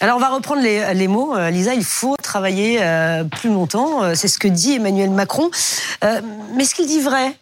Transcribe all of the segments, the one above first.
Alors on va reprendre les, mots. Euh, Lisa, il faut travailler euh, plus longtemps. Euh, c'est ce que dit Emmanuel Macron. mais est-ce qu'il dit vrai?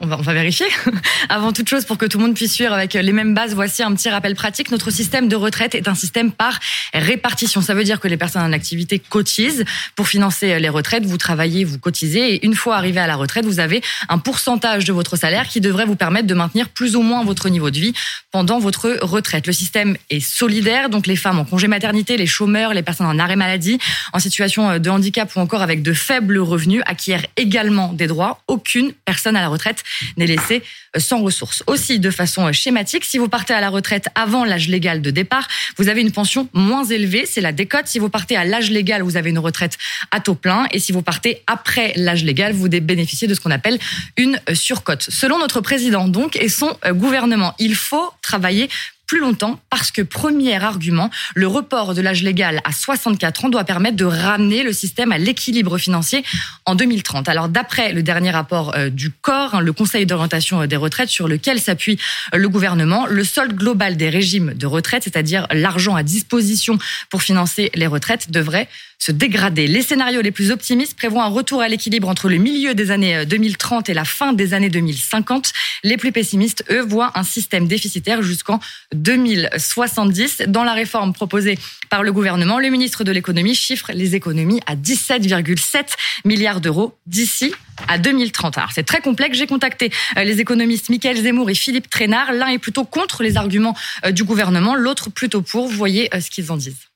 On va, on va, vérifier. Avant toute chose, pour que tout le monde puisse suivre avec les mêmes bases, voici un petit rappel pratique. Notre système de retraite est un système par répartition. Ça veut dire que les personnes en activité cotisent pour financer les retraites. Vous travaillez, vous cotisez, et une fois arrivé à la retraite, vous avez un pourcentage de votre salaire qui devrait vous permettre de maintenir plus ou moins votre niveau de vie pendant votre retraite. Le système est solidaire, donc les femmes en congé maternité, les chômeurs, les personnes en arrêt maladie, en situation de handicap ou encore avec de faibles revenus acquièrent également des droits. Aucune personne à la retraite n'est laissé euh, sans ressources. Aussi, de façon euh, schématique, si vous partez à la retraite avant l'âge légal de départ, vous avez une pension moins élevée, c'est la décote. Si vous partez à l'âge légal, vous avez une retraite à taux plein. Et si vous partez après l'âge légal, vous bénéficiez de ce qu'on appelle une euh, surcote. Selon notre président, donc, et son gouvernement, il faut travailler plus longtemps parce que premier argument, le report de l'âge légal à 64 ans doit permettre de ramener le système à l'équilibre financier en 2030. Alors d'après le dernier rapport euh, du corps, hein, le Conseil d'orientation euh, des retraites sur lequel s'appuie euh, le gouvernement, le solde global des régimes de retraite, c'est-à-dire l'argent à disposition pour financer les retraites, devrait se dégrader. Les scénarios les plus optimistes prévoient un retour à l'équilibre entre le milieu des années 2030 et la fin des années 2050. Les plus pessimistes, eux, voient un système déficitaire jusqu'en 2070. Dans la réforme proposée par le gouvernement, le ministre de l'économie chiffre les économies à 17,7 milliards d'euros d'ici à 2030. Alors c'est très complexe. J'ai contacté euh, les économistes Michael Zemmour et Philippe Trainard. L'un est plutôt contre les arguments euh, du gouvernement, l'autre plutôt pour. Vous voyez euh, ce qu'ils en disent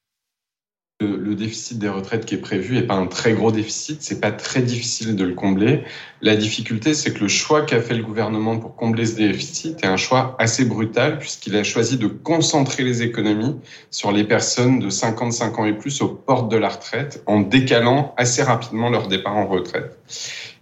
le, déficit des retraites qui est prévu n'est pas un très gros déficit, c'est pas très difficile de le combler. La difficulté, c'est que le choix qu'a fait le gouvernement pour combler ce déficit est un choix assez brutal puisqu'il a choisi de concentrer les économies sur les personnes de 55 ans et plus aux portes de la retraite en décalant assez rapidement leur départ en retraite.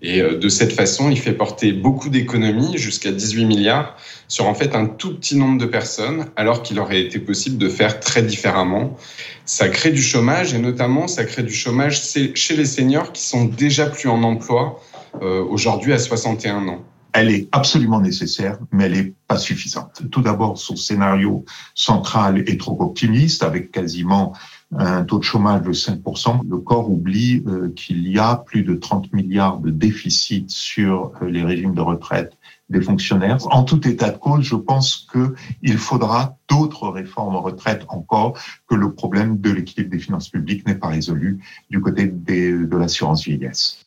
Et euh, de cette façon, il fait porter beaucoup d'économies, jusqu'à 18 milliards, sur en fait un tout petit nombre de personnes, alors qu'il aurait été possible de faire très différemment. Ça crée du chômage et notamment ça crée du chômage chez les seniors qui sont déjà plus en emploi euh, aujourd'hui à 61 ans. Elle est absolument nécessaire, mais elle n'est pas suffisante. Tout d'abord, son scénario central est trop optimiste, avec quasiment un taux de chômage de 5%, le corps oublie euh, qu'il y a plus de 30 milliards de déficit sur euh, les régimes de retraite des fonctionnaires. En tout état de cause, je pense qu'il faudra d'autres réformes en retraite encore, que le problème de l'équilibre des finances publiques n'est pas résolu du côté de l'assurance vieillesse.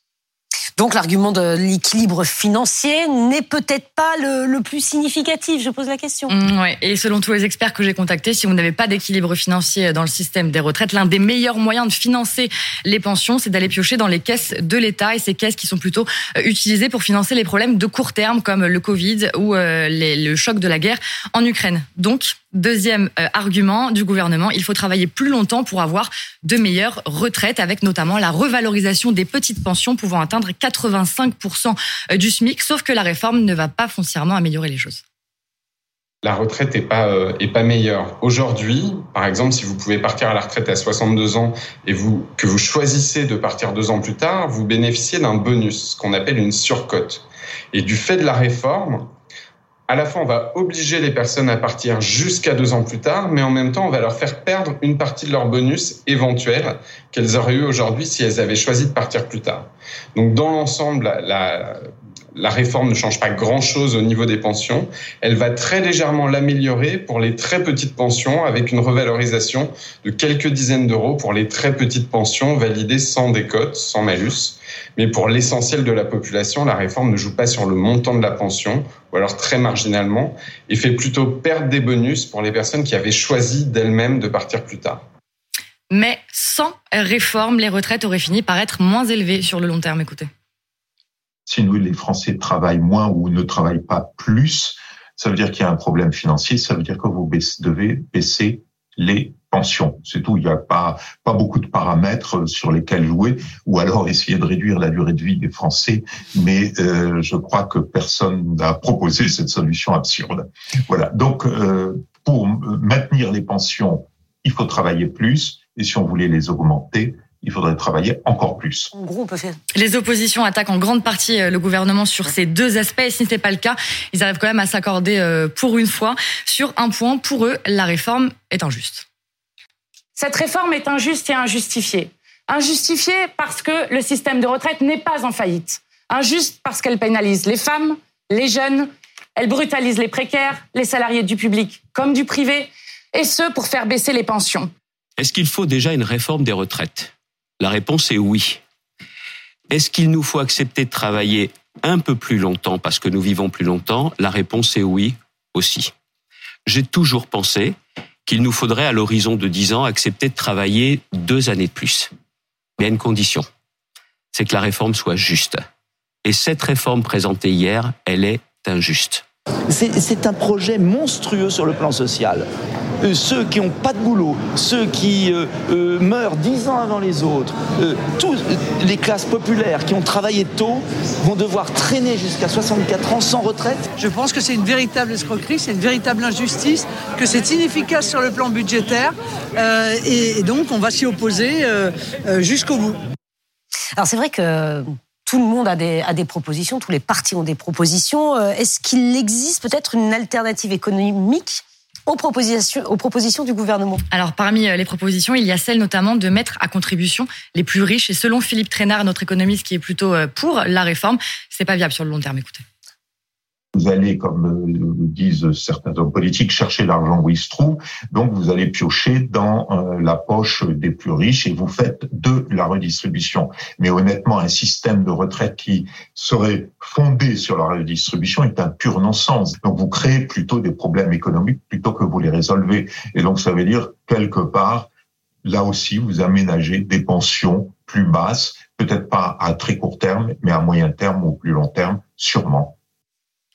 Donc l'argument de l'équilibre financier n'est peut-être pas le, plus significatif, je pose la question. Mm, ouais. Et selon tous les experts que j'ai contactés, si vous n'avez pas d'équilibre financier dans le système des retraites, l'un des meilleurs moyens de financer les pensions, c'est d'aller piocher dans les caisses de l'État et ces caisses qui sont plutôt euh, utilisées pour financer les problèmes de court terme comme le Covid ou euh, le choc de la guerre en Ukraine. Donc, Deuxième euh, argument du gouvernement, il faut travailler plus longtemps pour avoir de meilleures retraites, avec notamment la revalorisation des petites pensions pouvant atteindre 85% euh, du SMIC, sauf que la réforme ne va pas foncièrement améliorer les choses. La retraite n'est pas, euh, pas meilleure. Aujourd'hui, par exemple, si vous pouvez partir à la retraite à 62 ans et que vous choisissez de partir deux ans plus tard, vous bénéficiez d'un bonus, ce qu'on appelle une surcote. Et du fait de la réforme, à la fois, on va obliger les personnes à partir jusqu'à deux ans plus tard, mais en même temps, on va leur faire perdre une partie de leur bonus éventuel qu'elles auraient eu aujourd'hui si elles avaient choisi de partir plus tard. Donc, dans l'ensemble, la, la réforme ne change pas grand-chose au niveau des pensions. Elle va très légèrement l'améliorer pour les très petites pensions avec une revalorisation de quelques dizaines d'euros pour les très petites pensions validées sans décote, sans malus. Mais pour l'essentiel de la population, la réforme ne joue pas sur le montant de la pension, ou alors très marginalement, et fait plutôt perdre des bonus pour les personnes qui avaient choisi d'elles-mêmes de partir plus tard. Mais sans réforme, les retraites auraient fini par être moins élevées sur le long terme. Écoutez si nous, les Français travaillent moins ou ne travaillent pas plus, ça veut dire qu'il y a un problème financier, ça veut dire que vous devez baisser les pensions. C'est tout. Il n'y a pas, pas beaucoup de paramètres sur lesquels jouer, ou alors essayer de réduire la durée de vie des Français. Mais euh, je crois que personne n'a proposé cette solution absurde. Voilà. Donc, euh, pour maintenir les pensions, il faut travailler plus, et si on voulait les augmenter, il faudrait travailler encore plus. En gros, on peut faire. Les oppositions attaquent en grande partie euh, le gouvernement sur ces deux aspects. Et si ce n'est pas le cas, ils arrivent quand même à s'accorder euh, pour une fois sur un point. Pour eux, la réforme est injuste. Cette réforme est injuste et injustifiée. Injustifiée parce que le système de retraite n'est pas en faillite. Injuste parce qu'elle pénalise les femmes, les jeunes, elle brutalise les précaires, les salariés du public comme du privé, et ce pour faire baisser les pensions. Est-ce qu'il faut déjà une réforme des retraites? La réponse est oui. Est-ce qu'il nous faut accepter de travailler un peu plus longtemps parce que nous vivons plus longtemps? La réponse est oui aussi. J'ai toujours pensé qu'il nous faudrait à l'horizon de 10 ans accepter de travailler deux années de plus. Mais à une condition, c'est que la réforme soit juste. Et cette réforme présentée hier, elle est injuste. C'est un projet monstrueux sur le plan social. Euh, ceux qui n'ont pas de boulot, ceux qui euh, euh, meurent dix ans avant les autres, tous les classes populaires qui ont travaillé tôt vont devoir traîner jusqu'à 64 ans sans retraite. Je pense que c'est une véritable escroquerie, c'est une véritable injustice, que c'est inefficace sur le plan budgétaire et, donc on va s'y opposer jusqu'au bout. Alors c'est vrai que tout le monde a des, a des, propositions, tous les partis ont des propositions. Est-ce qu'il existe peut-être une alternative économique aux propositions, du gouvernement Alors, parmi euh, les propositions, il y a celle notamment de mettre à contribution les plus riches. Et selon Philippe Trainard, notre économiste qui est plutôt euh, pour la réforme, c'est pas viable sur le long terme. Écoutez. Vous allez, comme disent certains hommes politiques, chercher l'argent où il se trouve. Donc, vous allez piocher dans euh, la poche des plus riches et vous faites de la redistribution. Mais honnêtement, un système de retraite qui serait fondé sur la redistribution est un pur non-sens. Donc, vous créez plutôt des problèmes économiques plutôt que vous les résolvez. Et donc, ça veut dire, quelque part, là aussi, vous aménagez des pensions plus basses, peut-être pas à très court terme, mais à moyen terme ou plus long terme, sûrement.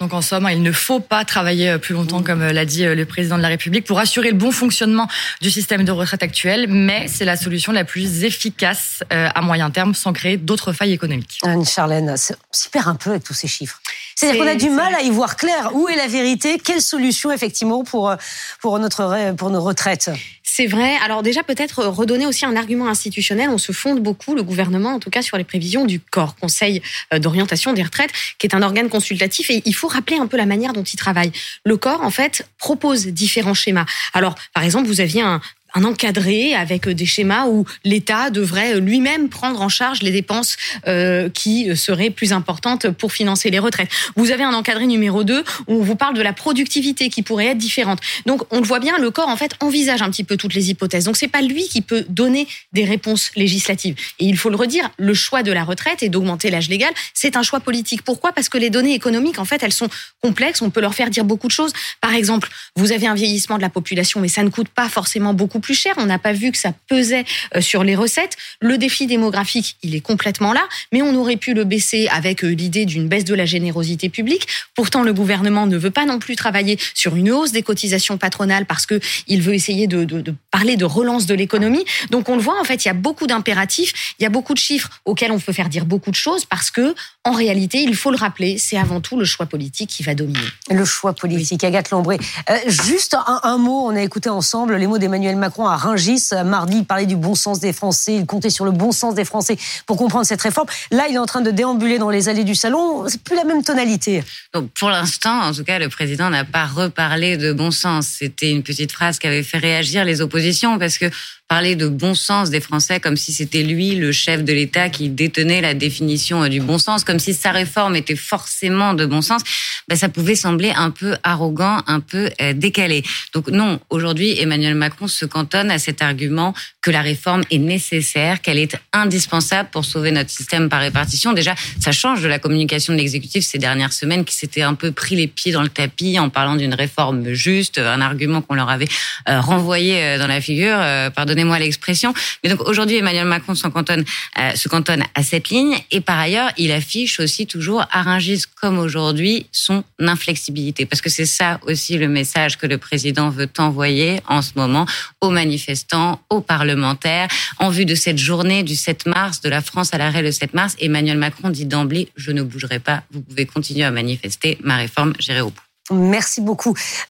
Donc en somme, il ne faut pas travailler euh, plus longtemps, comme euh, l'a dit euh, le président de la République, pour assurer le bon fonctionnement du système de retraite actuel, mais c'est la solution la plus efficace à moyen terme sans créer d'autres failles économiques. Anne Charlène, c'est perd un peu avec tous ces chiffres. C'est-à-dire qu'on a du mal à y voir clair. Où est la vérité Quelle solution effectivement pour, pour, notre, pour nos retraites? C'est vrai. Alors déjà, peut-être redonner aussi un argument institutionnel. On se fonde beaucoup, le gouvernement, en tout cas, sur les prévisions du corps, Conseil euh, d'orientation des retraites, qui est un organe consultatif. Et il faut rappeler un peu la manière dont il travaille. Le corps, en fait, propose différents schémas. Alors, par exemple, vous aviez un, un encadré avec des schémas où l'État devrait lui-même prendre en charge les dépenses euh, qui seraient plus importantes pour financer les retraites. Vous avez un encadré numéro 2 où on vous parle de la productivité qui pourrait être différente. Donc on le voit bien, le corps en fait envisage un petit peu toutes les hypothèses. Donc c'est pas lui qui peut donner des réponses législatives. Et il faut le redire, le choix de la retraite et d'augmenter l'âge légal, c'est un choix politique. Pourquoi? Parce que les données économiques en fait, elles sont complexes, on peut leur faire dire beaucoup de choses. Par exemple, vous avez un vieillissement de la population mais ça ne coûte pas forcément beaucoup plus cher. On n'a pas vu que ça pesait euh, sur les recettes. Le défi démographique, il est complètement là, mais on aurait pu le baisser avec euh, l'idée d'une baisse de la générosité publique. Pourtant, le gouvernement ne veut pas non plus travailler sur une hausse des cotisations patronales parce que il veut essayer de, parler de relance de l'économie. Donc, on le voit, en fait, il y a beaucoup d'impératifs, il y a beaucoup de chiffres auxquels on peut faire dire beaucoup de choses parce que, en réalité, il faut le rappeler, c'est avant tout le choix politique qui va dominer. Le choix politique, Agathe Lambré. Euh, juste un, mot, on a écouté ensemble les mots d'Emmanuel Macron à Rungis. Mardi, il parlait du bon sens des Français, il comptait sur le bon sens des Français pour comprendre cette réforme. Là, il est en train de déambuler dans les allées du salon. C'est plus la même tonalité. Pour l'instant, en tout cas, le président n'a pas reparlé de bon sens. C'était une petite phrase qui avait fait réagir les oppositions parce que parler de bon sens des Français comme si c'était lui le chef de l'État qui détenait la définition euh, du bon sens, comme si sa réforme était forcément de bon sens, ben ça pouvait sembler un peu arrogant, un peu euh, décalé. Donc non, aujourd'hui Emmanuel Macron se cantonne à cet argument que la réforme est nécessaire, qu'elle est indispensable pour sauver notre système par répartition. Déjà, ça change de la communication de l'exécutif ces dernières semaines qui s'était un peu pris les pieds dans le tapis en parlant d'une réforme juste, un argument qu'on leur avait euh, renvoyé dans la figure. Pardonnez moi l'expression. Mais donc aujourd'hui, Emmanuel Macron se cantonne, euh, se cantonne à cette ligne. Et par ailleurs, il affiche aussi toujours, à comme aujourd'hui, son inflexibilité. Parce que c'est ça aussi le message que le président veut envoyer en ce moment aux manifestants, aux parlementaires. En vue de cette journée du 7 mars, de la France à l'arrêt le 7 mars, Emmanuel Macron dit d'emblée, je ne bougerai pas, vous pouvez continuer à manifester, ma réforme, j'irai au bout. Merci beaucoup.